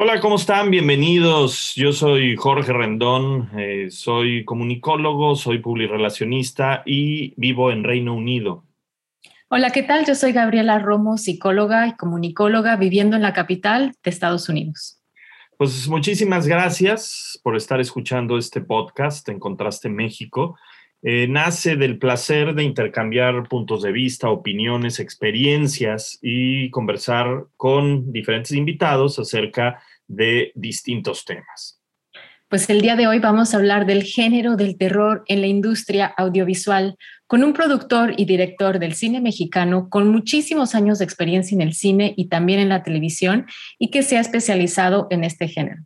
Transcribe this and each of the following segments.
Hola, ¿cómo están? Bienvenidos. Yo soy Jorge Rendón, eh, soy comunicólogo, soy publirelacionista y vivo en Reino Unido. Hola, ¿qué tal? Yo soy Gabriela Romo, psicóloga y comunicóloga viviendo en la capital de Estados Unidos. Pues muchísimas gracias por estar escuchando este podcast en Contraste México. Eh, nace del placer de intercambiar puntos de vista, opiniones, experiencias y conversar con diferentes invitados acerca de distintos temas. Pues el día de hoy vamos a hablar del género del terror en la industria audiovisual con un productor y director del cine mexicano con muchísimos años de experiencia en el cine y también en la televisión y que se ha especializado en este género.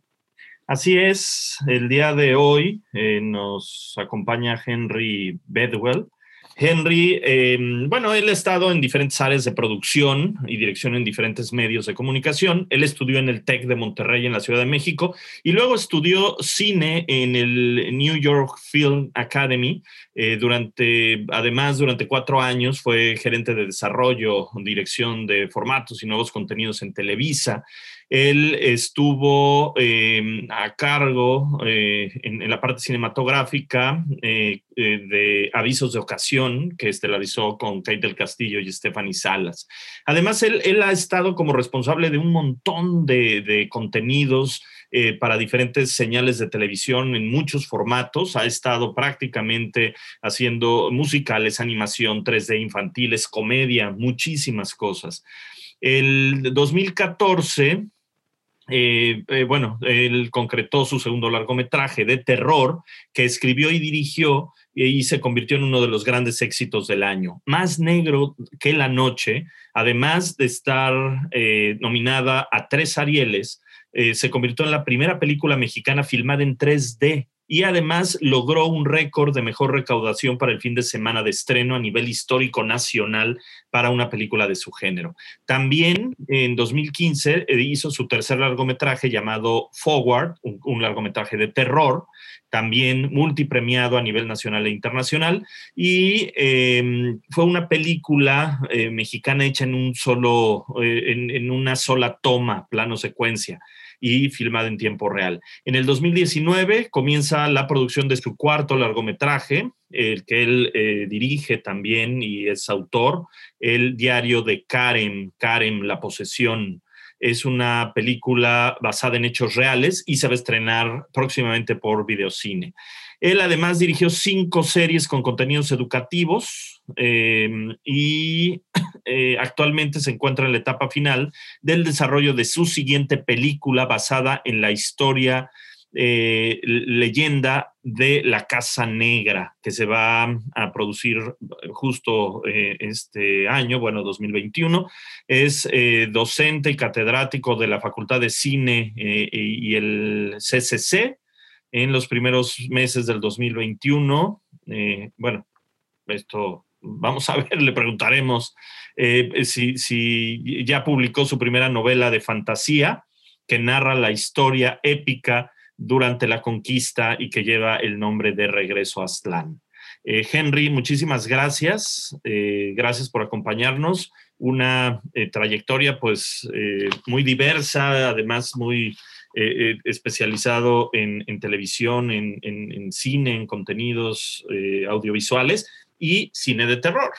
Así es, el día de hoy eh, nos acompaña Henry Bedwell. Henry, eh, bueno, él ha estado en diferentes áreas de producción y dirección en diferentes medios de comunicación. Él estudió en el TEC de Monterrey en la Ciudad de México y luego estudió cine en el New York Film Academy. Eh, durante, además, durante cuatro años fue gerente de desarrollo, dirección de formatos y nuevos contenidos en Televisa. Él estuvo em, a cargo eh, en, la parte cinematográfica eh, eh, de Avisos de Ocasión, que estelarizó con Kate del Castillo y Stephanie Salas. Además, él, ha estado como responsable de un montón de, contenidos para diferentes señales de televisión en muchos formatos. Ha estado prácticamente haciendo musicales, animación, 3D infantiles, comedia, muchísimas cosas. El 2014 eh, eh, bueno, él concretó su segundo largometraje de terror que escribió y dirigió y se convirtió en uno de los grandes éxitos del año. Más negro que la noche, además de estar eh, nominada a tres Arieles, se convirtió en la primera película mexicana filmada en 3D y además logró un récord de mejor recaudación para el fin de semana de estreno a nivel histórico nacional para una película de su género. También en 2015 eh, hizo su tercer largometraje llamado Forward, un, largometraje de terror, también multipremiado a nivel nacional e internacional, y em, fue una película eh, mexicana hecha en un solo, eh, en una sola toma, plano secuencia y filmada en tiempo real. En el 2019 comienza la producción de su cuarto largometraje, el que él eh, dirige también y es autor, el diario de Karen, Karen, La posesión. Es una película basada en hechos reales y se va a estrenar próximamente por videocine. Él además dirigió cinco series con contenidos educativos em, y eh, actualmente se encuentra en la etapa final del desarrollo de su siguiente película basada en la historia eh, leyenda de la Casa Negra, que se va a producir justo eh, este año, bueno, 2021. Es docente y catedrático de la Facultad de Cine y el CCC en los primeros meses del 2021. Eh, bueno, esto vamos a ver, le preguntaremos eh, si, si, ya publicó su primera novela de fantasía que narra la historia épica durante la conquista y que lleva el nombre de Regreso a Aztlán. Eh, Henry, muchísimas gracias. gracias por acompañarnos. Una trayectoria pues muy diversa, además muy eh, eh, especializado en, televisión, en, cine, en contenidos eh, audiovisuales y cine de terror.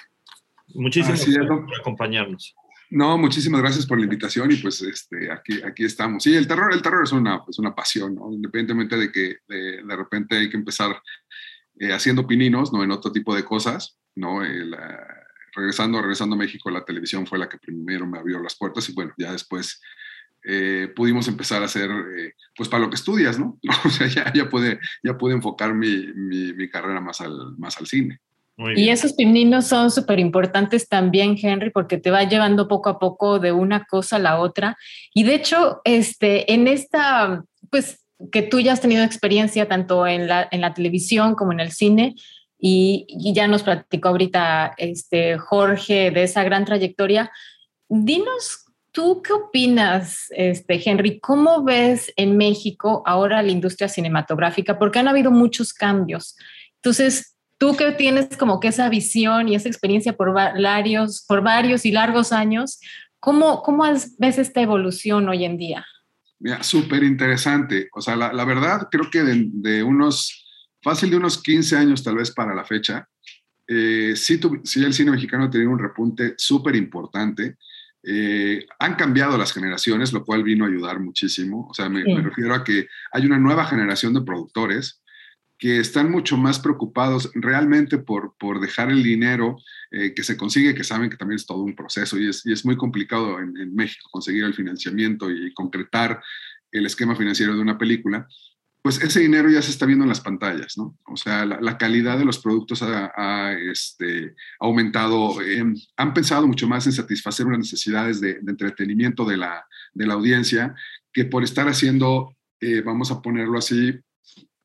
Muchísimas gracias por acompañarnos. No, muchísimas gracias por la invitación y pues este, aquí, aquí estamos. Sí, el terror, el terror es una, es una pasión, independientemente de que de, repente hay que empezar haciendo pininos, ¿no? En otro tipo de cosas, ¿no? regresando, regresando a México, la televisión fue la que primero me abrió las puertas y bueno, ya después eh, pudimos empezar a hacer, eh, pues para lo que estudias, ¿no? O sea, ya, ya, pude, ya pude enfocar mi, mi, carrera más al, más al cine. y esos pininos son súper importantes también, Henry, porque te va llevando poco a poco de una cosa a la otra. Y de hecho, este, en esta, pues que tú ya has tenido experiencia tanto en la, en la televisión como en el cine, y, ya nos platicó ahorita este, Jorge de esa gran trayectoria. Dinos, ¿tú qué opinas, este, Henry? ¿Cómo ves en México ahora la industria cinematográfica? Porque han habido muchos cambios. Entonces, tú que tienes como que esa visión y esa experiencia por varios, por varios y largos años, ¿cómo, cómo ves esta evolución hoy en día? Mira, súper interesante. O sea, la, verdad, creo que de unos fácil de unos 15 años tal vez para la fecha, eh, sí, el cine mexicano tiene un repunte súper importante. Eh, han cambiado las generaciones, lo cual vino a ayudar muchísimo. O sea, me, refiero a que hay una nueva generación de productores que están mucho más preocupados realmente por, por dejar el dinero eh, que se consigue, que saben que también es todo un proceso y es, y es muy complicado en, en, México conseguir el financiamiento y concretar el esquema financiero de una película pues ese dinero ya se está viendo en las pantallas, ¿no? O sea, la, calidad de los productos ha, este, aumentado, em, han pensado mucho más en satisfacer unas necesidades de, entretenimiento de la, audiencia que por estar haciendo, eh, vamos a ponerlo así,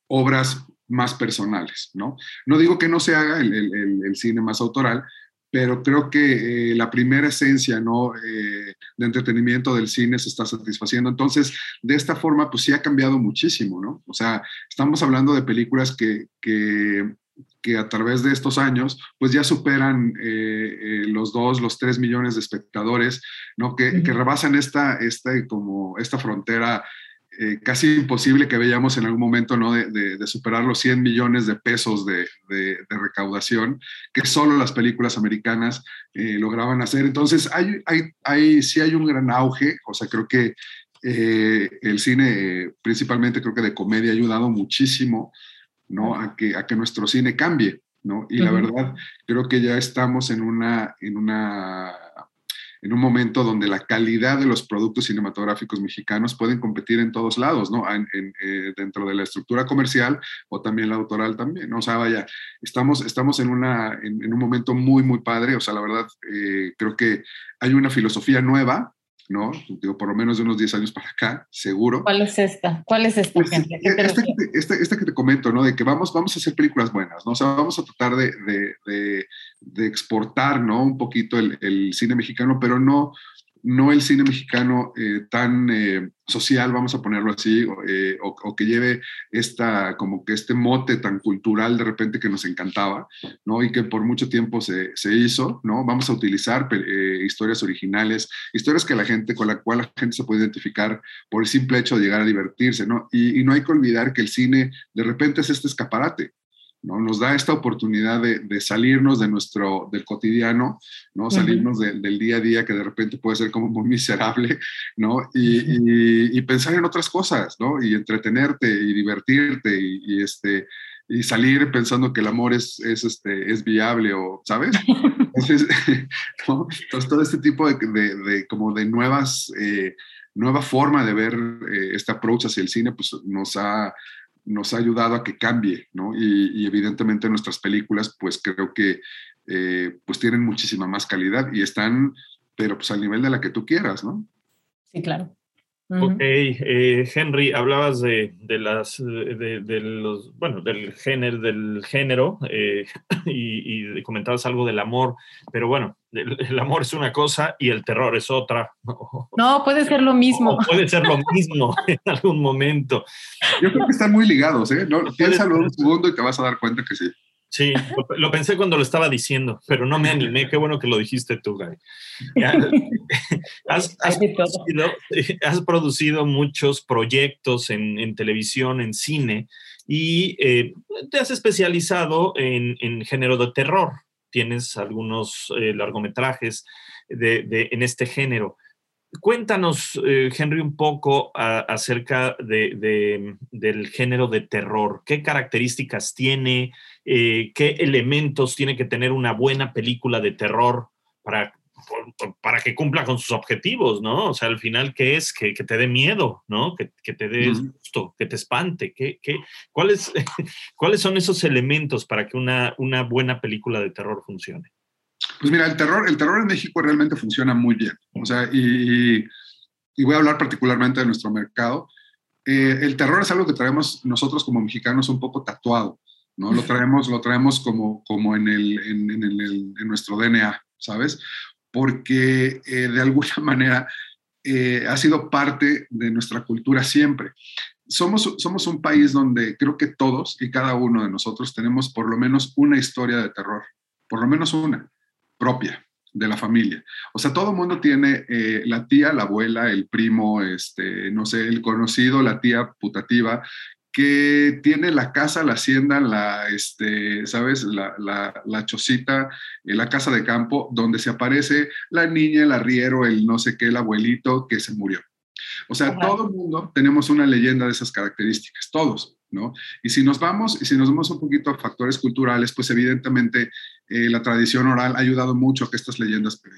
obras más personales, ¿no? No digo que no se haga el cine más autoral, pero creo que eh, la primera esencia ¿no? Eh, de entretenimiento del cine se está satisfaciendo. Entonces, de esta forma, pues sí ha cambiado muchísimo, ¿no? O sea, estamos hablando de películas que, que, que a través de estos años, pues ya superan eh, los dos, los tres millones de espectadores, ¿no? Que, que rebasan esta, esta, como esta frontera eh, casi imposible que veíamos en algún momento ¿no? de, superar los 100 millones de pesos de, recaudación que solo las películas americanas eh, lograban hacer. Entonces, hay, hay, hay, sí hay un gran auge, o sea, creo que eh, el cine, principalmente creo que de comedia, ha ayudado muchísimo ¿no? a, que, a que nuestro cine cambie. ¿no? Y la verdad, creo que ya estamos en una, en una en un momento donde la calidad de los productos cinematográficos mexicanos pueden competir en todos lados, ¿no? Eh, dentro de la estructura comercial o también la autoral también, ¿no? O sea, estamos, estamos en, una, en, un momento muy, muy padre, o sea, la verdad, eh, creo que hay una filosofía nueva ¿no? Digo, por lo menos de unos 10 años para acá, seguro. ¿Cuál es esta? ¿Cuál es esta, pues, gente? Esta, esta, esta, que te comento, ¿no? De que vamos, vamos a hacer películas buenas, ¿no? O sea, vamos a tratar de, de, de, exportar, ¿no? Un poquito el, el, cine mexicano, pero no, no el cine mexicano eh, tan eh, social, vamos a ponerlo así, eh, o, que lleve esta, como que este mote tan cultural de repente que nos encantaba, ¿no? Y que por mucho tiempo se, se hizo, ¿no? Vamos a utilizar historias originales, historias que la gente, con la cual la gente se puede identificar por el simple hecho de llegar a divertirse, ¿no? Y, y no hay que olvidar que el cine de repente es este escaparate, ¿no? Nos da esta oportunidad de, salirnos de nuestro, del cotidiano, ¿no? Salirnos del día a día que de repente puede ser como muy miserable, ¿no? Y, pensar en otras cosas, ¿no? Y entretenerte y divertirte y, este, y salir pensando que el amor es, es, este, es viable o, ¿sabes? Entonces, todo este tipo de, como de nuevas... Eh, nueva forma de ver eh, este approach hacia el cine, pues nos ha, nos ha ayudado a que cambie, ¿no? Y, evidentemente nuestras películas, pues creo que eh, pues tienen muchísima más calidad y están, pero pues al nivel de la que tú quieras, ¿no? Sí, claro. Ok, eh, Henry, hablabas de, las de, los bueno del género del género eh, y, comentabas algo del amor, pero bueno, el, amor es una cosa y el terror es otra. No, puede ser lo mismo. puede ser lo mismo en algún momento. Yo creo que están muy ligados, ¿eh? No, piénsalo un segundo y te vas a dar cuenta que sí. Sí, lo, pensé cuando lo estaba diciendo, pero no me animé. Qué bueno que lo dijiste tú, Guy. Has, producido, muchos proyectos en, televisión, en cine, y eh, te has especializado en, género de terror. Tienes algunos eh, largometrajes en este género. Cuéntanos, eh, Henry, un poco acerca del género de terror. ¿Qué características tiene? Eh, ¿Qué elementos tiene que tener una buena película de terror para para que cumpla con sus objetivos, ¿no? O sea, al final, ¿qué es? Que, te dé miedo, ¿no? Que, te dé susto, que te espante. ¿Qué, cuáles, ¿Cuáles son esos elementos para que una, una buena película de terror funcione? Pues mira, el terror, el terror en México realmente funciona muy bien. O sea, y, voy a hablar particularmente de nuestro mercado. Eh, el terror es algo que traemos nosotros como mexicanos un poco tatuado, ¿no? Lo traemos, lo traemos como, como en, el, en, el, en nuestro DNA, ¿sabes? Porque eh, de alguna manera eh, ha sido parte de nuestra cultura siempre. Somos, somos un país donde creo que todos y cada uno de nosotros tenemos por lo menos una historia de terror, por lo menos una propia de la familia. O sea, todo el mundo tiene eh, la tía, la abuela, el primo, este, no sé, el conocido, la tía putativa, que tiene la casa, la hacienda, la, este, ¿sabes? La, la, la chocita, eh, la casa de campo, donde se aparece la niña, el arriero, el no sé qué, el abuelito que se murió. O sea, todo el mundo tenemos una leyenda de esas características, todos. ¿no? Y si nos vamos, y si nos vamos un poquito a factores culturales, pues evidentemente eh, la tradición oral ha ayudado mucho a que estas leyendas eh,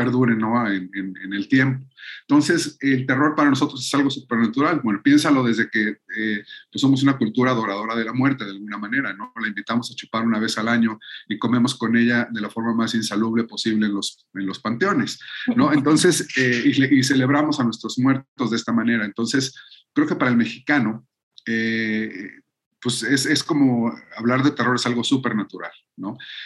perduren, ¿no? En, el tiempo. Entonces, el terror para nosotros es algo supernatural. Bueno, piénsalo desde que eh, pues somos una cultura adoradora de la muerte, de alguna manera, ¿no? La invitamos a chupar una vez al año y comemos con ella de la forma más insalubre posible en los, en los panteones, ¿no? Entonces, y, y celebramos a nuestros muertos de esta manera. Entonces, creo que para el mexicano, eh, pues es, como hablar de terror es algo súper natural,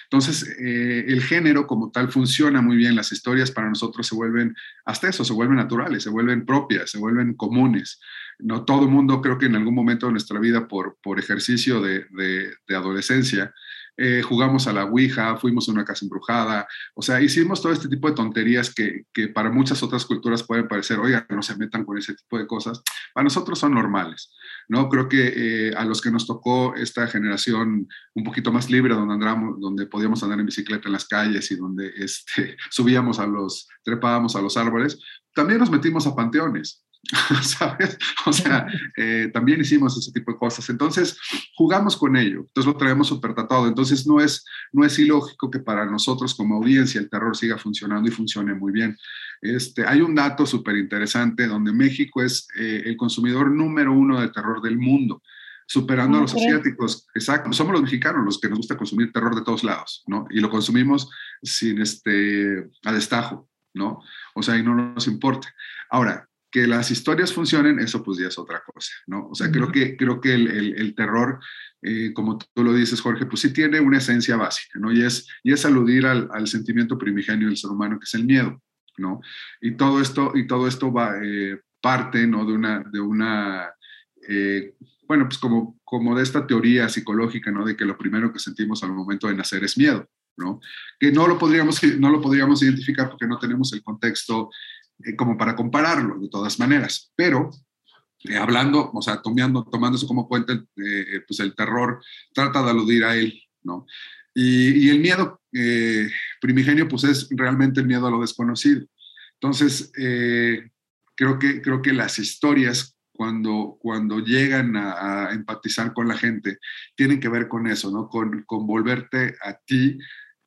Entonces, eh, el género como tal funciona muy bien, las historias para nosotros se vuelven, hasta eso, se vuelven naturales, se vuelven propias, se vuelven comunes. No todo el mundo creo que en algún momento de nuestra vida, por, por ejercicio de, de adolescencia, eh, jugamos a la Ouija, fuimos a una casa embrujada, o sea, hicimos todo este tipo de tonterías que, que para muchas otras culturas pueden parecer, oiga, no se metan con ese tipo de cosas, para nosotros son normales, ¿no? Creo que eh, a los que nos tocó esta generación un poquito más libre, donde andamos, donde podíamos andar en bicicleta en las calles y donde este, subíamos a los, trepábamos a los árboles, también nos metimos a panteones, ¿sabes? O sea, eh, también hicimos ese tipo de cosas. Entonces, jugamos con ello. Entonces, lo traemos súper tratado. Entonces, no es, no es ilógico que para nosotros como audiencia el terror siga funcionando y funcione muy bien. Este, hay un dato súper interesante donde México es eh, el consumidor número uno de terror del mundo superando a los asiáticos. Exacto, somos los mexicanos los que nos gusta consumir terror de todos lados, ¿no? Y lo consumimos sin este, a destajo, ¿no? O sea, y no nos importa. Ahora, que las historias funcionen, eso pues ya es otra cosa, ¿no? O sea, creo que, creo que el, el, terror, eh, como tú lo dices, Jorge, pues sí tiene una esencia básica, ¿no? Y es, y es aludir al, al, sentimiento primigenio del ser humano, que es el miedo, ¿no? Y todo esto, y todo esto va, eh, parte, ¿no? De una, de una eh, bueno, pues como, como de esta teoría psicológica, ¿no? De que lo primero que sentimos al momento de nacer es miedo, ¿no? Que no lo podríamos, no lo podríamos identificar porque no tenemos el contexto eh, como para compararlo de todas maneras, pero eh, hablando, o sea, tomando, tomando eso como puente, eh, pues el terror trata de aludir a él, ¿no? Y, el miedo primigenio, pues es realmente el miedo a lo desconocido. Entonces, creo, que, creo que las historias, cuando, cuando llegan a, empatizar con la gente, tienen que ver con eso, ¿no? Con, con volverte a ti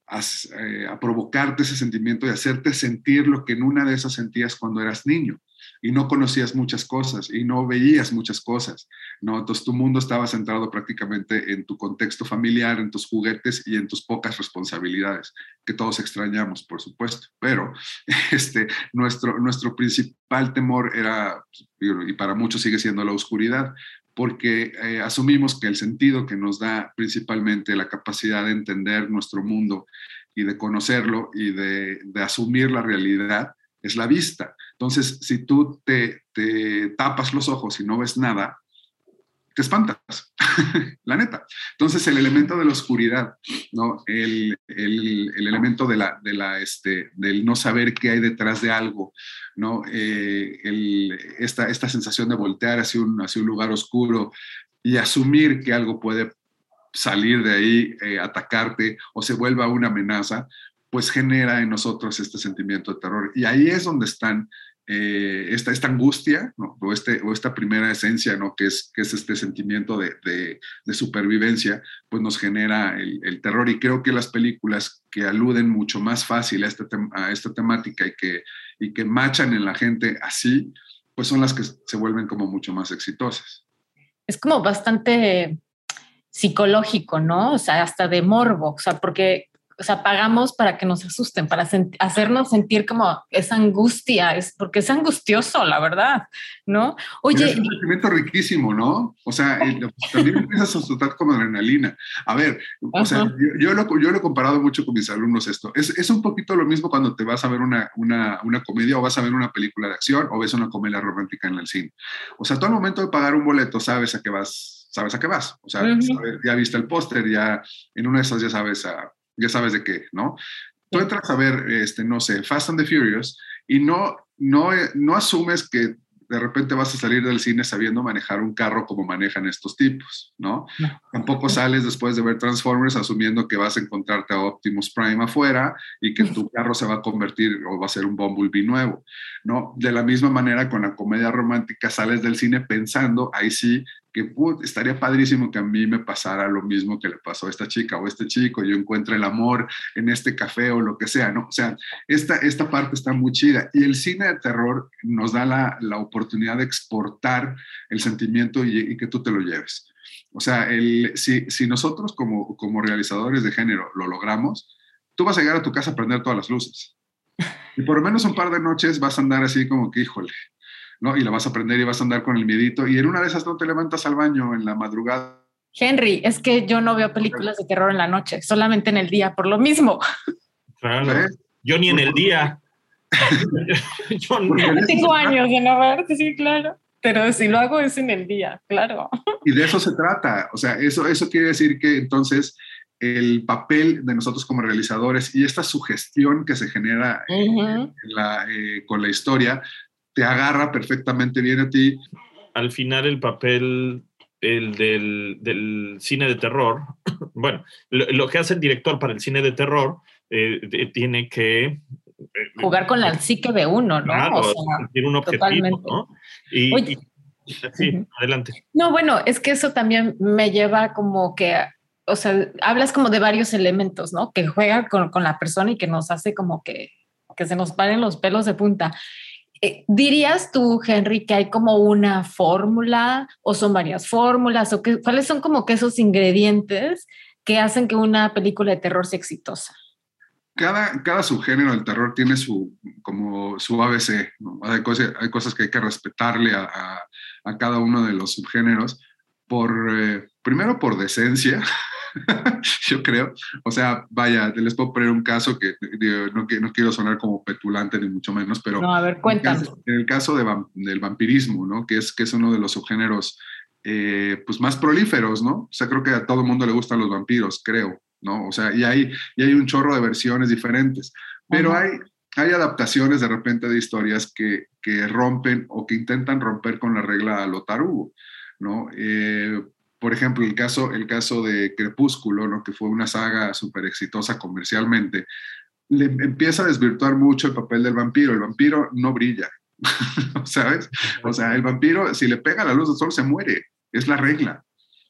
eh, a, provocarte ese sentimiento y hacerte sentir lo que en una de esas sentías cuando eras niño y no conocías muchas cosas y no veías muchas cosas, ¿no? Entonces tu mundo estaba centrado prácticamente en tu contexto familiar, en tus juguetes y en tus pocas responsabilidades, que todos extrañamos, por supuesto, pero este, nuestro, nuestro principal temor era, y para muchos sigue siendo la oscuridad, porque eh, asumimos que el sentido que nos da principalmente la capacidad de entender nuestro mundo y de conocerlo y de, asumir la realidad es la vista. Entonces, si tú te, te tapas los ojos y no ves nada, te espantas, la neta. Entonces, el elemento de la oscuridad, ¿no? El, el, el elemento de la, de la, este, del no saber qué hay detrás de algo, ¿no? Eh, el, esta, esta sensación de voltear hacia un, hacia un lugar oscuro y asumir que algo puede salir de ahí, eh, atacarte o se vuelva una amenaza, pues genera en nosotros este sentimiento de terror. Y ahí es donde están eh, esta, esta angustia, o, este, o esta primera esencia, ¿no? que, es, que es este sentimiento de, de, supervivencia, pues nos genera el, terror. Y creo que las películas que aluden mucho más fácil a, este a esta temática y que, y que machan en la gente así, pues son las que se vuelven como mucho más exitosas. Es como bastante psicológico, ¿no? O sea, hasta de morbo, o sea, porque o sea, pagamos para que nos asusten, para hacernos sentir como esa angustia, es porque es angustioso, la verdad, ¿no? Oye. Es un sentimiento riquísimo, ¿no? O sea, también empiezas a asustar como adrenalina. A ver, o sea, yo, lo, yo lo he comparado mucho con mis alumnos esto. Es, es un poquito lo mismo cuando te vas a ver una, una, una, comedia o vas a ver una película de acción o ves una comedia romántica en el cine. O sea, tú al momento de pagar un boleto sabes a qué vas, sabes a qué vas. O sea, ya viste el póster, ya en una de esas ya sabes a ya sabes de qué, ¿no? Tú entras a ver, este, no sé, Fast and the Furious y no, no, no asumes que de repente vas a salir del cine sabiendo manejar un carro como manejan estos tipos, ¿no? Tampoco sales después de ver Transformers asumiendo que vas a encontrarte a Optimus Prime afuera y que tu carro se va a convertir o va a ser un Bumblebee nuevo, ¿no? De la misma manera con la comedia romántica sales del cine pensando, ahí sí, estaría padrísimo que a mí me pasara lo mismo que le pasó a esta chica o a este chico, yo encuentro el amor en este café o lo que sea, ¿no? O sea, esta, esta parte está muy chida y el cine de terror nos da la, la oportunidad de exportar el sentimiento y, que tú te lo lleves. O sea, el, si, si nosotros como, como realizadores de género lo logramos, tú vas a llegar a tu casa a prender todas las luces. Y por lo menos un par de noches vas a andar así como que, híjole, ¿no? Y la vas a aprender y vas a andar con el miedito y en una de esas no te levantas al baño en la madrugada. Henry, es que yo no veo películas de terror en la noche, solamente en el día, por lo mismo. Claro. Yo ni en el día. yo no. Tengo años de no ver, sí, claro. Pero si lo hago es en el día, claro. Y de eso se trata. O sea, eso, eso quiere decir que entonces el papel de nosotros como realizadores y esta sugestión que se genera eh, con la historia te agarra perfectamente bien a ti. Al final el papel el del, cine de terror, bueno, lo, que hace el director para el cine de terror eh, tiene que... Eh, Jugar con la psique de uno, ¿no? o sea, tiene un objetivo, ¿no? Y, sí, adelante. No, bueno, es que eso también me lleva como que o sea, hablas como de varios elementos, ¿no? Que juega con, con, la persona y que nos hace como que, que se nos paren los pelos de punta. Eh, ¿Dirías tú, Henry, que hay como una fórmula o son varias fórmulas o que, cuáles son como que esos ingredientes que hacen que una película de terror sea exitosa? Cada, cada subgénero del terror tiene su, como su ABC. Hay, cosas, hay cosas que hay que respetarle a, a, cada uno de los subgéneros, por, eh, primero por decencia, yo creo. O sea, vaya, les puedo poner un caso que no, no, quiero sonar como petulante ni mucho menos, pero... No, a ver, cuéntame. En el caso, de, del vampirismo, ¿no? Que es, que es uno de los subgéneros eh, pues más prolíferos, ¿no? O sea, creo que a todo el mundo le gustan los vampiros, creo, ¿no? O sea, y hay, y hay un chorro de versiones diferentes, pero hay, hay adaptaciones de repente de historias que, que rompen o que intentan romper con la regla a lo tarugo, ¿no? Eh, por ejemplo, el caso, el caso de Crepúsculo, ¿no? que fue una saga súper exitosa comercialmente, le empieza a desvirtuar mucho el papel del vampiro. El vampiro no brilla, ¿sabes? O sea, el vampiro, si le pega la luz del sol, se muere. Es la regla,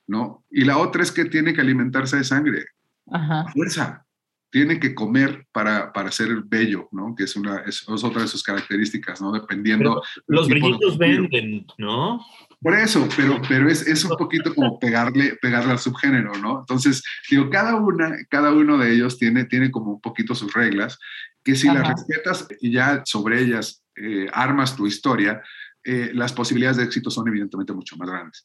¿no? Y la otra es que tiene que alimentarse de sangre. Ajá. Fuerza. Tiene que comer para, para ser bello, ¿no? Que es, una, es, otra de sus características, ¿no? Dependiendo. los brillitos venden, ¿no? Por eso, pero, pero es, es, un poquito como pegarle, pegarle al subgénero, ¿no? Entonces, digo, cada, una, cada uno de ellos tiene, tiene como un poquito sus reglas, que si las respetas y ya sobre ellas eh, armas tu historia, eh, las posibilidades de éxito son evidentemente mucho más grandes.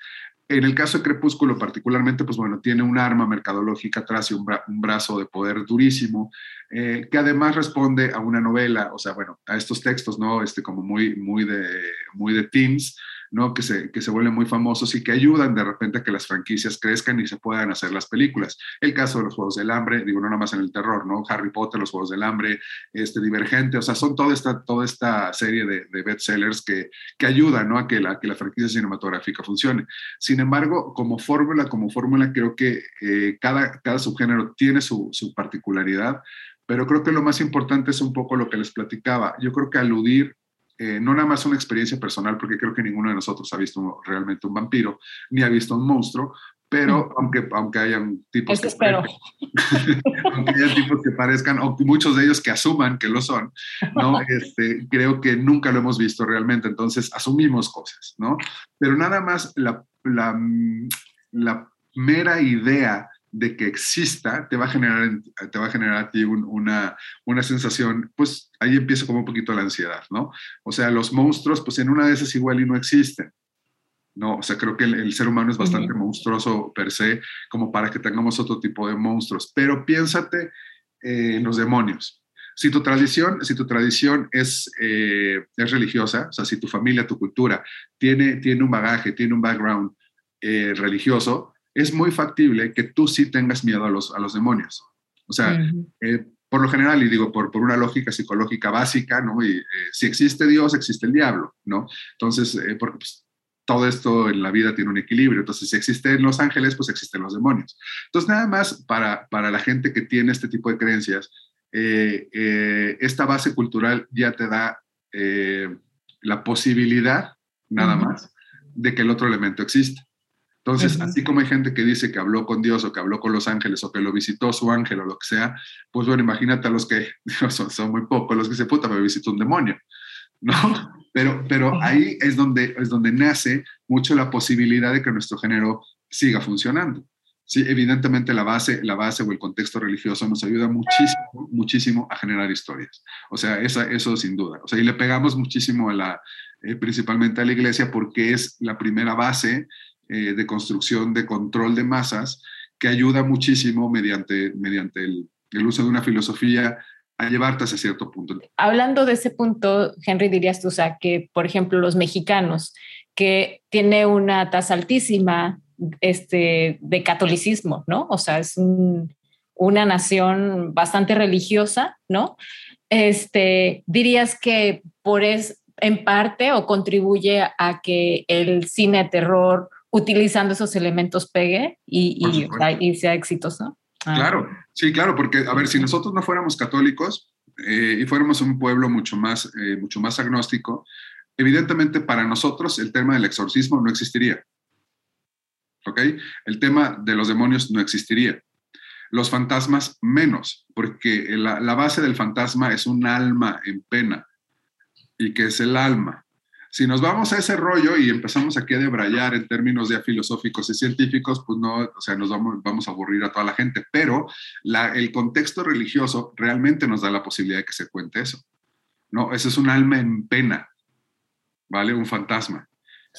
En el caso de Crepúsculo particularmente, pues bueno, tiene un arma mercadológica atrás y un, brazo de poder durísimo, eh, que además responde a una novela, o sea, bueno, a estos textos, ¿no? Este como muy, muy de, muy de teens, ¿no? Que se, que se vuelven muy famosos y que ayudan de repente a que las franquicias crezcan y se puedan hacer las películas. El caso de los Juegos del Hambre, digo, no nada más en el terror, ¿no? Harry Potter, los Juegos del Hambre, este, Divergente, o sea, son toda esta, toda esta serie de, de bestsellers que, que ayudan, ¿no? A que, la, que la franquicia cinematográfica funcione. Sin embargo, como fórmula, como fórmula, creo que eh, cada, cada subgénero tiene su, su particularidad, pero creo que lo más importante es un poco lo que les platicaba. Yo creo que aludir eh, no nada más una experiencia personal, porque creo que ninguno de nosotros ha visto realmente un vampiro, ni ha visto un monstruo, pero mm. aunque, aunque hayan tipos que, aunque hayan tipos que parezcan, o muchos de ellos que asuman que lo son, ¿no? Este, creo que nunca lo hemos visto realmente, entonces asumimos cosas, ¿no? Pero nada más la, la, la mera idea de que exista te va a generar, te va a, generar a ti una, una sensación, pues ahí empieza como un poquito la ansiedad, ¿no? O sea, los monstruos, pues en una de esas igual y no existen. No, o sea, creo que el, ser humano es bastante monstruoso per se, como para que tengamos otro tipo de monstruos. Pero piénsate eh, en los demonios. Si tu tradición, si tu tradición es, eh, es religiosa, o sea, si tu familia, tu cultura tiene, tiene un bagaje, tiene un background eh, religioso, es muy factible que tú sí tengas miedo a los, a los demonios. O sea, eh, por lo general, y digo por, por una lógica psicológica básica, ¿no? Y, eh, si existe Dios, existe el diablo, ¿no? Entonces, eh, porque pues, todo esto en la vida tiene un equilibrio. Entonces, si existen los ángeles, pues existen los demonios. Entonces, nada más para, para la gente que tiene este tipo de creencias, esta base cultural ya te da la posibilidad, nada más, de que el otro elemento existe. Entonces, así como hay gente que dice que habló con Dios o que habló con los ángeles o que lo visitó su ángel o lo que sea, pues bueno, imagínate a los que son, son muy pocos, los que se puta, me visitó un demonio, ¿no? Pero, pero ahí es donde, es donde nace mucho la posibilidad de que nuestro género siga funcionando. Sí, evidentemente la base, la base o el contexto religioso nos ayuda muchísimo, muchísimo a generar historias. O sea, esa, eso sin duda. O sea, y le pegamos muchísimo a la, eh, principalmente a la iglesia porque es la primera base eh, de construcción de control de masas que ayuda muchísimo mediante, mediante el, el uso de una filosofía a llevarte hacia cierto punto. Hablando de ese punto, Henry, dirías tú, o sea, que por ejemplo los mexicanos, que tiene una tasa altísima este, de catolicismo, ¿no? O sea, es una nación bastante religiosa, ¿no? Este, dirías que por es, en parte o contribuye a que el cine de terror utilizando esos elementos pegue y, y, sea exitoso. Ah. Claro, sí, claro, porque, a ver, si nosotros no fuéramos católicos eh, y fuéramos un pueblo mucho más, eh, mucho más agnóstico, evidentemente para nosotros el tema del exorcismo no existiría. ¿Ok? El tema de los demonios no existiría. Los fantasmas menos, porque la, la base del fantasma es un alma en pena. ¿Y que es el alma? Si nos vamos a ese rollo y empezamos aquí a debrayar en términos ya filosóficos y científicos, pues no, o sea, nos vamos, vamos a aburrir a toda la gente, pero la, el contexto religioso realmente nos da la posibilidad de que se cuente eso. No, ese es un alma en pena, ¿vale? Un fantasma.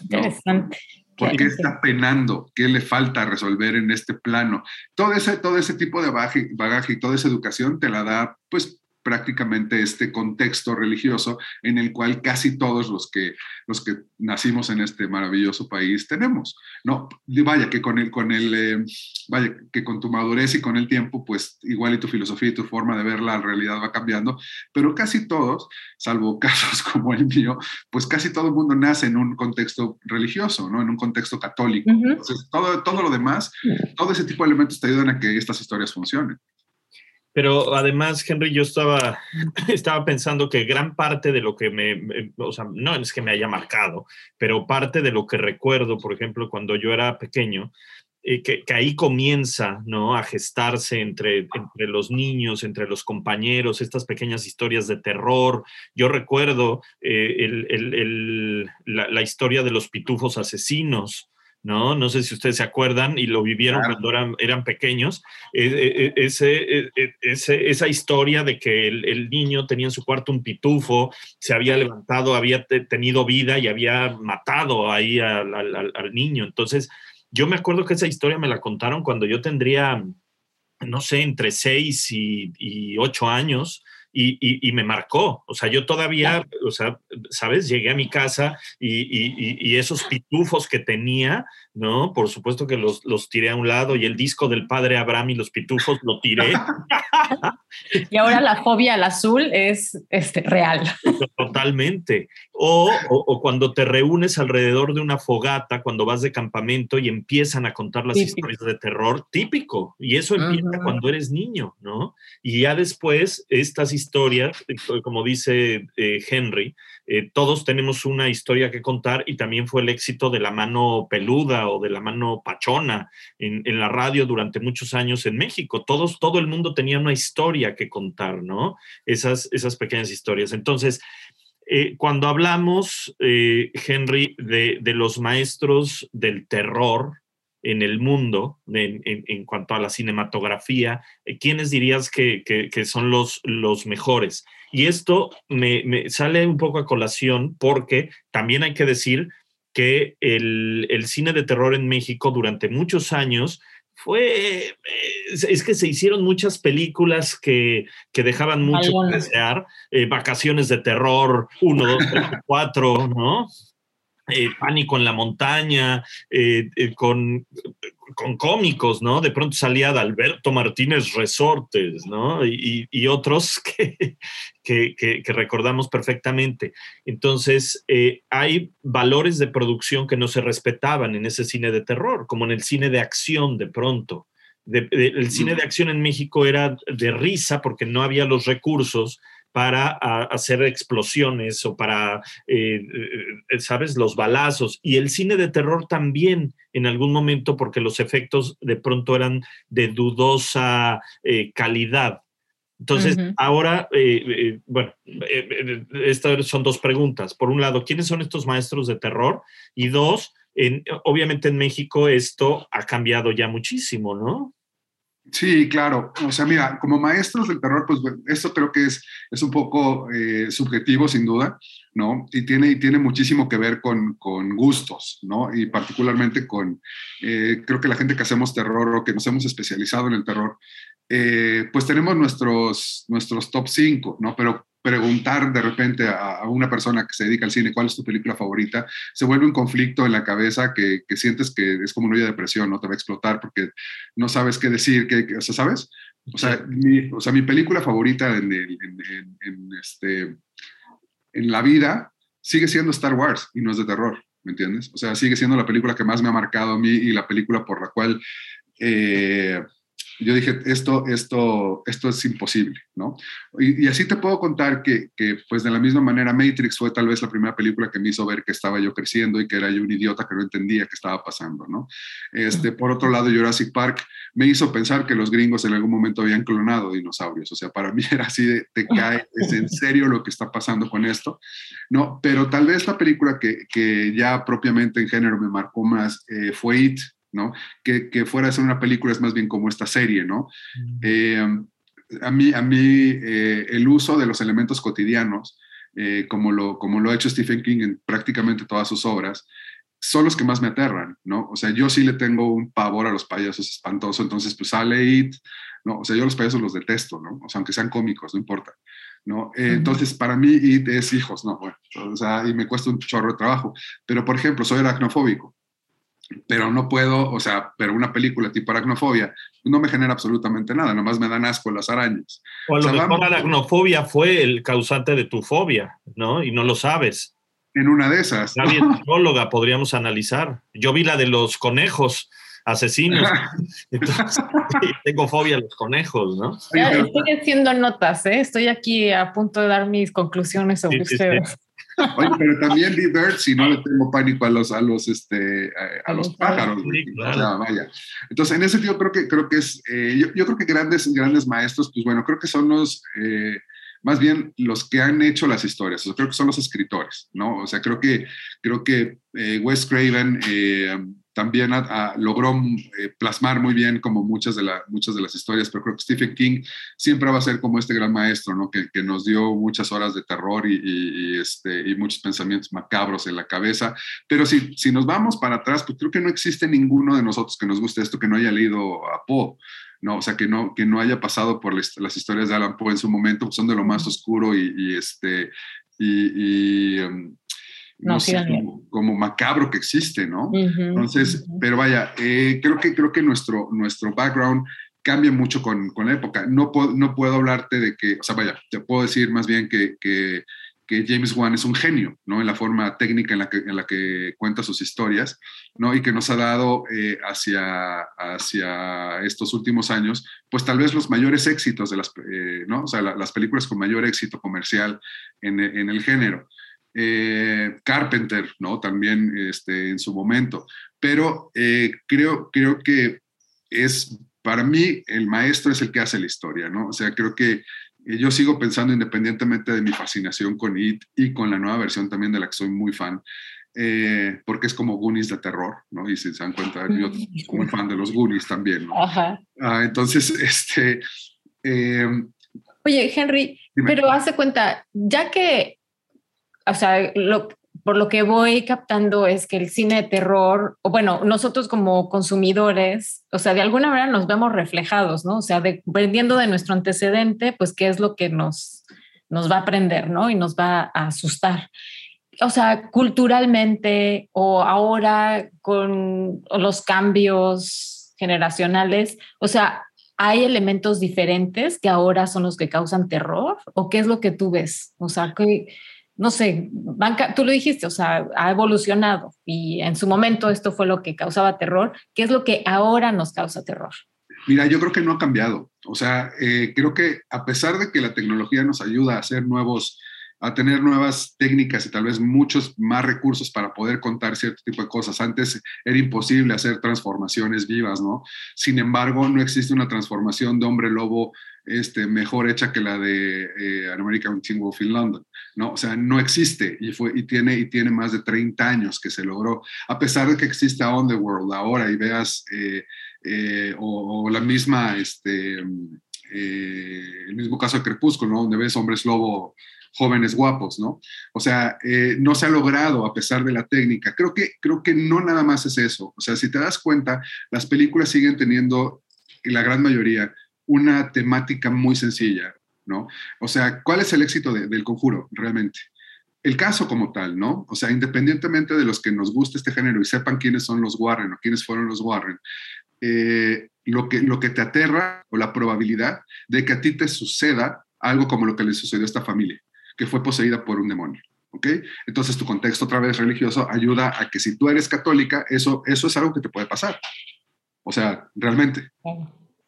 Interesante. ¿Por qué está penando? ¿Qué le falta resolver en este plano? Todo ese, todo ese tipo de bagaje, bagaje y toda esa educación te la da, pues, prácticamente este contexto religioso en el cual casi todos los que, los que nacimos en este maravilloso país tenemos. No, vaya que con el, con el, eh, vaya que con tu madurez y con el tiempo, pues igual y tu filosofía y tu forma de ver la realidad va cambiando, pero casi todos, salvo casos como el mío, pues casi todo el mundo nace en un contexto religioso, ¿no? En un contexto católico. Entonces, todo, todo lo demás, todo ese tipo de elementos te ayudan a que estas historias funcionen. Pero además, Henry, yo estaba, estaba pensando que gran parte de lo que me, o sea, no es que me haya marcado, pero parte de lo que recuerdo, por ejemplo, cuando yo era pequeño, eh, que, ahí comienza ¿no? a gestarse entre, entre los niños, entre los compañeros, estas pequeñas historias de terror. Yo recuerdo eh, la, historia de los pitufos asesinos, ¿no? No sé si ustedes se acuerdan y lo vivieron cuando eran, eran pequeños, e, e, e, ese, ese, esa historia de que el, niño tenía en su cuarto un pitufo, se había levantado, había tenido vida y había matado ahí al, al, niño. Entonces, yo me acuerdo que esa historia me la contaron cuando yo tendría, no sé, entre seis y, y ocho años y, me marcó. O sea, yo todavía, o sea, ¿sabes? Llegué a mi casa y, esos pitufos que tenía, ¿no? Por supuesto que los, los, tiré a un lado y el disco del padre Abraham y los pitufos lo tiré. y ahora la fobia al azul es este, real. Totalmente. O, o, cuando te reúnes alrededor de una fogata, cuando vas de campamento y empiezan a contar las historias de terror, típico. Y eso empieza cuando eres niño, ¿no? Y ya después estas historias historias, como dice eh, Henry, eh, todos tenemos una historia que contar y también fue el éxito de la mano peluda o de la mano pachona en, la radio durante muchos años en México. Todos, todo el mundo tenía una historia que contar, ¿no? Esas, esas pequeñas historias. Entonces, eh, cuando hablamos, Henry, de los maestros del terror, en el mundo en, cuanto a la cinematografía, eh, ¿quiénes dirías que, son los, los mejores? Y esto me, sale un poco a colación porque también hay que decir que el, cine de terror en México durante muchos años fue, eh, es que se hicieron muchas películas que, dejaban mucho que desear, eh, Vacaciones de Terror, 1, 2, 3, 4, ¿no? Eh, pánico en la montaña, eh, eh, con, con, cómicos, ¿no? De pronto salía de Alberto Martínez Resortes, ¿no? Y, otros que, que, recordamos perfectamente. Entonces, hay valores de producción que no se respetaban en ese cine de terror, como en el cine de acción de pronto. el cine de acción en México era de risa porque no había los recursos para hacer explosiones o para, eh, eh, ¿sabes?, los balazos. Y el cine de terror también en algún momento porque los efectos de pronto eran de dudosa eh, calidad. Entonces, ahora, bueno, estas son dos preguntas. Por un lado, ¿quiénes son estos maestros de terror? Y dos, obviamente en México esto ha cambiado ya muchísimo, ¿no? Sí, claro. O sea, mira, como maestros del terror, pues esto creo que es, es un poco eh, subjetivo, sin duda, ¿no? Y tiene, y tiene muchísimo que ver con, con gustos, ¿no? Y particularmente con, eh, creo que la gente que hacemos terror o que nos hemos especializado en el terror, eh, pues tenemos nuestros, nuestros top 5, ¿no? Pero preguntar de repente a, una persona que se dedica al cine cuál es tu película favorita, se vuelve un conflicto en la cabeza que, sientes que es como una olla de presión, no te va a explotar porque no sabes qué decir, qué, o sea, ¿sabes? O sea, mi, o sea, mi película favorita en, en, este, en la vida sigue siendo Star Wars y no es de terror, ¿me entiendes? O sea, sigue siendo la película que más me ha marcado a mí y la película por la cual... Eh, yo dije, esto, esto, esto es imposible, ¿no? Y, así te puedo contar que, que, pues de la misma manera, Matrix fue tal vez la primera película que me hizo ver que estaba yo creciendo y que era yo un idiota que no entendía qué estaba pasando, ¿no? Este, por otro lado, Jurassic Park me hizo pensar que los gringos en algún momento habían clonado dinosaurios, o sea, para mí era así de, te cae, es en serio lo que está pasando con esto, ¿no? Pero tal vez la película que, que ya propiamente en género me marcó más eh, fue It, ¿no? Que, que, fuera a ser una película es más bien como esta serie, ¿no? Mm. Eh, a mí, a mí eh, el uso de los elementos cotidianos, eh, como, lo, como lo ha hecho Stephen King en prácticamente todas sus obras, son los que más me aterran, ¿no? O sea, yo sí le tengo un pavor a los payasos espantoso, entonces pues sale It, ¿no? O sea, yo los payasos los detesto, ¿no? O sea, aunque sean cómicos, no importa, ¿no? entonces, para mí It es hijos, ¿no? Bueno, o sea, y me cuesta un chorro de trabajo, pero por ejemplo, soy aracnofóbico, pero no puedo, o sea, pero una película tipo aracnofobia no me genera absolutamente nada, nomás me dan asco las arañas. O a lo mejor la aracnofobia fue el causante de tu fobia, ¿no? Y no lo sabes. En una de esas. La ¿no? podríamos analizar. Yo vi la de los conejos asesinos. Entonces, tengo fobia a los conejos, ¿no? estoy haciendo notas, ¿eh? Estoy aquí a punto de dar mis conclusiones sobre ustedes. Oye, pero también vi y no le tengo pánico a los, a los, este, a, los pájaros. o sea, vaya. Entonces, en ese sentido, creo que, creo que es, eh, yo, yo, creo que grandes, grandes maestros, pues bueno, creo que son los, eh, más bien los que han hecho las historias, o sea, creo que son los escritores, ¿no? O sea, creo que, creo que eh, Wes Craven, también logró eh, plasmar muy bien como muchas de, muchas de las historias, pero creo que Stephen King siempre va a ser como este gran maestro, ¿no? Que, que nos dio muchas horas de terror y, y, este, y muchos pensamientos macabros en la cabeza. Pero si, si nos vamos para atrás, pues creo que no existe ninguno de nosotros que nos guste esto que no haya leído a Poe. ¿no? O sea, que no, que no haya pasado por las historias de Alan Poe en su momento, pues son de lo más oscuro y, y este, y, em, no, como, macabro que existe, ¿no? Entonces, pero vaya, eh, creo que, creo que nuestro, nuestro background cambia mucho con, con la época. No, puedo, no puedo hablarte de que, o sea, vaya, te puedo decir más bien que, que, que James Wan es un genio, ¿no? En la forma técnica en la que, en la que cuenta sus historias, ¿no? Y que nos ha dado eh, hacia, hacia estos últimos años, pues tal vez los mayores éxitos de las, eh, ¿no? O sea, las películas con mayor éxito comercial en, en el género. Eh, Carpenter, ¿no? También este, en su momento. Pero creo, creo que es, para mí, el maestro es el que hace la historia, ¿no? O sea, creo que yo sigo pensando, independientemente de mi fascinación con It y con la nueva versión también de la que soy muy fan, eh, porque es como Goonies de terror, ¿no? Y si se dan cuenta, yo soy muy fan de los Goonies también, ¿no? Ajá. Ah, entonces, este... Eh, Oye, Henry, pero hace cuenta, ya que, o sea, lo, por lo que voy captando es que el cine de terror, o bueno, nosotros como consumidores, o sea, de alguna manera nos vemos reflejados, ¿no? O sea, dependiendo de nuestro antecedente, pues qué es lo que nos, nos va a aprender, ¿no? Y nos va a asustar. O sea, culturalmente o ahora con los cambios generacionales, o sea, ¿hay elementos diferentes que ahora son los que causan terror? ¿O qué es lo que tú ves? O sea, que no sé, banca, tú lo dijiste, o sea, ha evolucionado y en su momento esto fue lo que causaba terror. ¿Qué es lo que ahora nos causa terror? Mira, yo creo que no ha cambiado. O sea, eh, creo que a pesar de que la tecnología nos ayuda a hacer nuevos, a tener nuevas técnicas y tal vez muchos más recursos para poder contar cierto tipo de cosas. Antes era imposible hacer transformaciones vivas, ¿no? Sin embargo, no existe una transformación de hombre lobo este, mejor hecha que la de eh, American Teen Wolf in London, ¿no? O sea, no existe y, fue, y, tiene, y tiene más de 30 años que se logró, a pesar de que exista On the World ahora y veas, eh, eh, o, la misma, este, el mismo caso de Crepúsculo, ¿no? Donde ves hombres lobo jóvenes guapos, ¿no? O sea, no se ha logrado a pesar de la técnica. Creo que, creo que no nada más es eso. O sea, si te das cuenta, las películas siguen teniendo, la gran mayoría, una temática muy sencilla, ¿no? O sea, ¿cuál es el éxito del conjuro realmente? El caso como tal, ¿no? O sea, independientemente de los que nos guste este género y sepan quiénes son los Warren o quiénes fueron los Warren, eh, lo, que, lo que te aterra o la probabilidad de que a ti te suceda algo como lo que le sucedió a esta familia, que fue poseída por un demonio. ¿ok? Entonces tu contexto otra vez religioso ayuda a que si tú eres católica, eso, eso es algo que te puede pasar. O sea, realmente.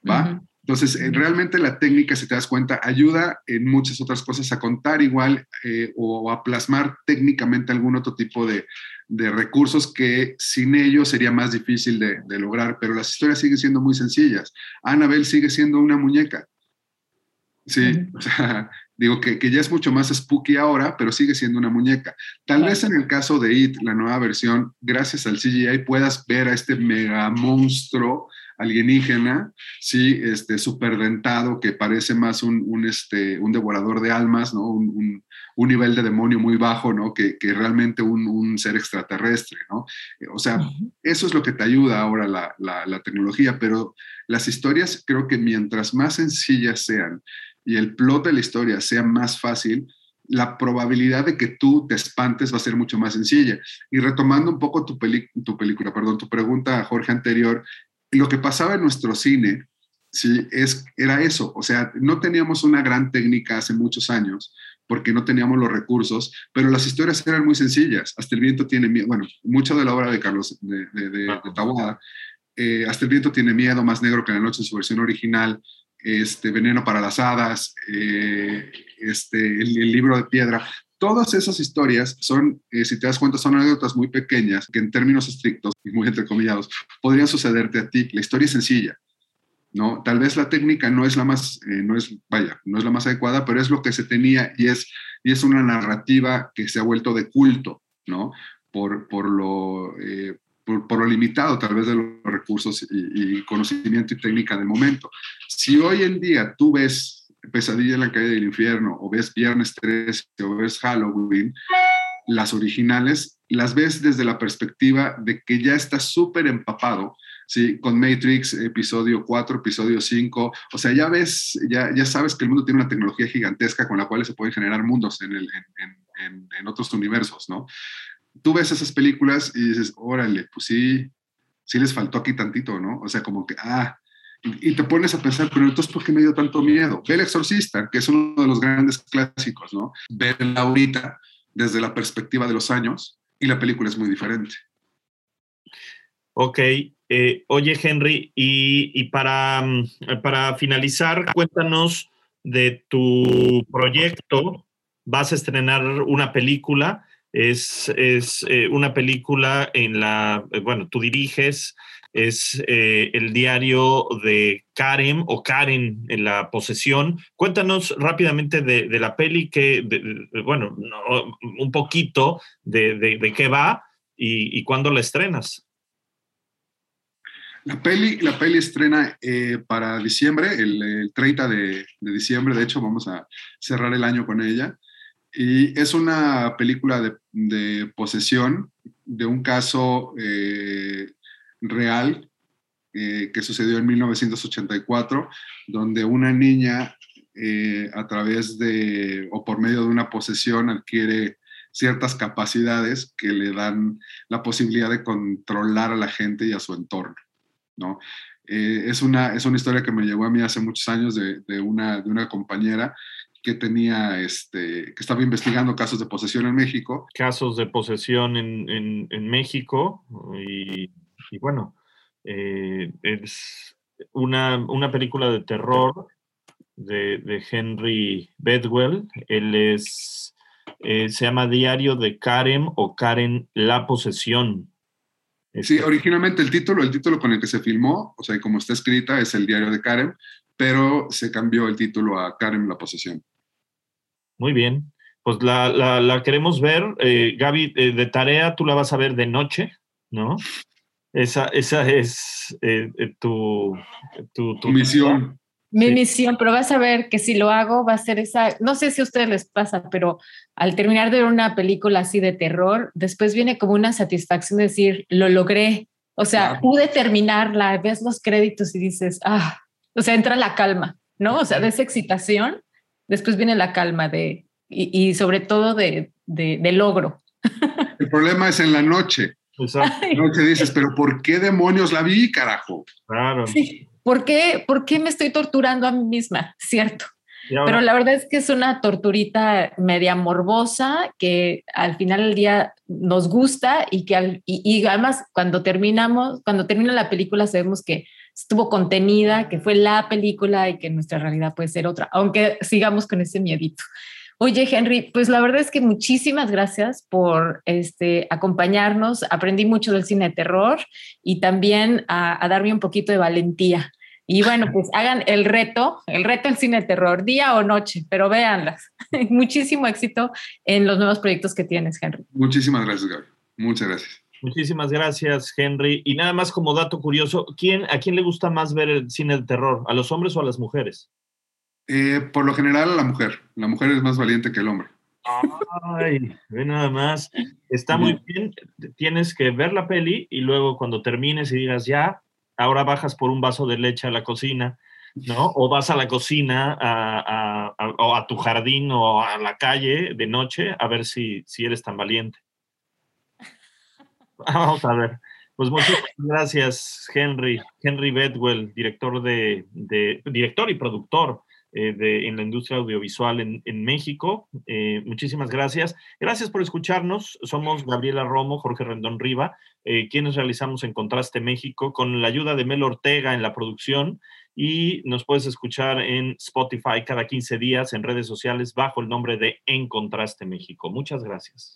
¿Va? Entonces, eh, realmente la técnica, si te das cuenta, ayuda en muchas otras cosas a contar igual eh, o a plasmar técnicamente algún otro tipo de, recursos que sin ellos sería más difícil de, lograr, pero las historias siguen siendo muy sencillas. Annabelle sigue siendo una muñeca. Sí, o sea, digo que, que, ya es mucho más spooky ahora, pero sigue siendo una muñeca. Tal vez en el caso de It, la nueva versión, gracias al CGI puedas ver a este mega monstruo alienígena, sí, este, superdentado, que parece más un, un, este, un devorador de almas, ¿no? Un, un, nivel de demonio muy bajo, ¿no? Que, que realmente un, ser extraterrestre, ¿no? O sea, eso es lo que te ayuda ahora la, la, la tecnología, pero las historias creo que mientras más sencillas sean y el plot de la historia sea más fácil, la probabilidad de que tú te espantes va a ser mucho más sencilla. Y retomando un poco tu, tu película, perdón, tu pregunta, Jorge, anterior, lo que pasaba en nuestro cine, sí, es, era eso. O sea, no teníamos una gran técnica hace muchos años porque no teníamos los recursos, pero las historias eran muy sencillas. Hasta el viento tiene miedo, bueno, mucha de la obra de Carlos de, de, eh, Hasta el viento tiene miedo, más negro que la noche en su versión original, este, Veneno para las hadas, eh, este, el, el, libro de piedra. Todas esas historias son, eh, si te das cuenta, son anécdotas muy pequeñas que en términos estrictos y muy entrecomillados podrían sucederte a ti. La historia es sencilla, ¿no? Tal vez la técnica no es la más, eh, no es, vaya, no es la más adecuada, pero es lo que se tenía y es, y es una narrativa que se ha vuelto de culto, ¿no? Por, por lo... Eh, por, por, lo limitado tal vez de los recursos y, y conocimiento y técnica del momento. Si hoy en día tú ves Pesadilla en la calle del infierno, o ves Viernes 13, o ves Halloween, las originales, las ves desde la perspectiva de que ya estás súper empapado, ¿sí? Con Matrix, episodio 4, episodio 5, o sea, ya ves, ya, ya sabes que el mundo tiene una tecnología gigantesca con la cual se pueden generar mundos en, el, en, en otros universos, ¿no? Tú ves esas películas y dices, órale, pues sí, sí les faltó aquí tantito, ¿no? O sea, como que, ah, y te pones a pensar, pero entonces, ¿por qué me dio tanto miedo? Ve El Exorcista, que es uno de los grandes clásicos, ¿no? Verla ahorita desde la perspectiva de los años y la película es muy diferente. Ok, eh, oye Henry, y, para, mm, para finalizar, cuéntanos de tu proyecto. Vas a estrenar una película, es, es eh, una película en la, eh, bueno, tú diriges, es el diario de Karen o Karen en la posesión. Cuéntanos rápidamente de, la peli, que, bueno, un poquito de, de, qué va y, y cuándo la estrenas. La peli, la peli estrena eh, para diciembre, el, 30 de, diciembre, de hecho vamos a cerrar el año con ella. Y es una película de, posesión de un caso eh, real eh, que sucedió en 1984, donde una niña a través de o por medio de una posesión adquiere ciertas capacidades que le dan la posibilidad de controlar a la gente y a su entorno. ¿no? Eh, es, una, es una historia que me llegó a mí hace muchos años de, de, una, de una compañera que tenía, este, que estaba investigando casos de posesión en México. Casos de posesión en, en, en México y, y bueno, eh, es una, una, película de terror de, de Henry Bedwell. Él es, eh, se llama Diario de Karen o Karen La Posesión. Sí, este originalmente el título, el título con el que se filmó, o sea, como está escrita, es el diario de Karen, pero se cambió el título a Karen la posesión. Muy bien, pues la, queremos ver. Eh, Gaby, eh, de tarea tú la vas a ver de noche, ¿no? Esa, esa es eh, tu, tu, tu, misión. Mi misión, pero vas a ver que si lo hago va a ser esa, no sé si a ustedes les pasa, pero al terminar de ver una película así de terror, después viene como una satisfacción de decir, lo logré, o sea, pude terminarla, ves los créditos y dices, ah, o sea, entra la calma, ¿no? O sea, de esa excitación, después viene la calma de, y, sobre todo de, de, logro. El problema es en la noche. No te dices, pero ¿por qué demonios la vi, carajo? Claro. Sí. ¿por qué, ¿por qué me estoy torturando a mí misma? Cierto. Pero la verdad es que es una torturita media morbosa que al final del día nos gusta y que y, además cuando terminamos, cuando termina la película sabemos que estuvo contenida, que fue la película y que nuestra realidad puede ser otra, aunque sigamos con ese miedito. Oye, Henry, pues la verdad es que muchísimas gracias por este, acompañarnos. Aprendí mucho del cine de terror y también a, darme un poquito de valentía. Y bueno, pues hagan el reto, el reto del cine de terror, día o noche, pero véanlas. Muchísimo éxito en los nuevos proyectos que tienes, Henry. Muchísimas gracias, Gaby. Muchas gracias. Muchísimas gracias, Henry. Y nada más como dato curioso, ¿quién, ¿a quién le gusta más ver el cine de terror? ¿A los hombres o a las mujeres? Eh, por lo general a la mujer. La mujer es más valiente que el hombre. Ay, ve nada más. Está muy bien. Tienes que ver la peli y luego cuando termines y digas ya, ahora bajas por un vaso de leche a la cocina, ¿no? O vas a la cocina o a tu jardín o a la calle de noche a ver si, si eres tan valiente. Vamos a ver. Pues muchas gracias, Henry. Henry Bedwell, director de, de director y productor eh, en la industria audiovisual en, México. Eh, muchísimas gracias. Gracias por escucharnos. Somos Gabriela Romo, Jorge Rendón Riva, eh, quienes realizamos En Contraste México con la ayuda de Mel Ortega en la producción y nos puedes escuchar en Spotify cada 15 días en redes sociales bajo el nombre de En Contraste México. Muchas gracias.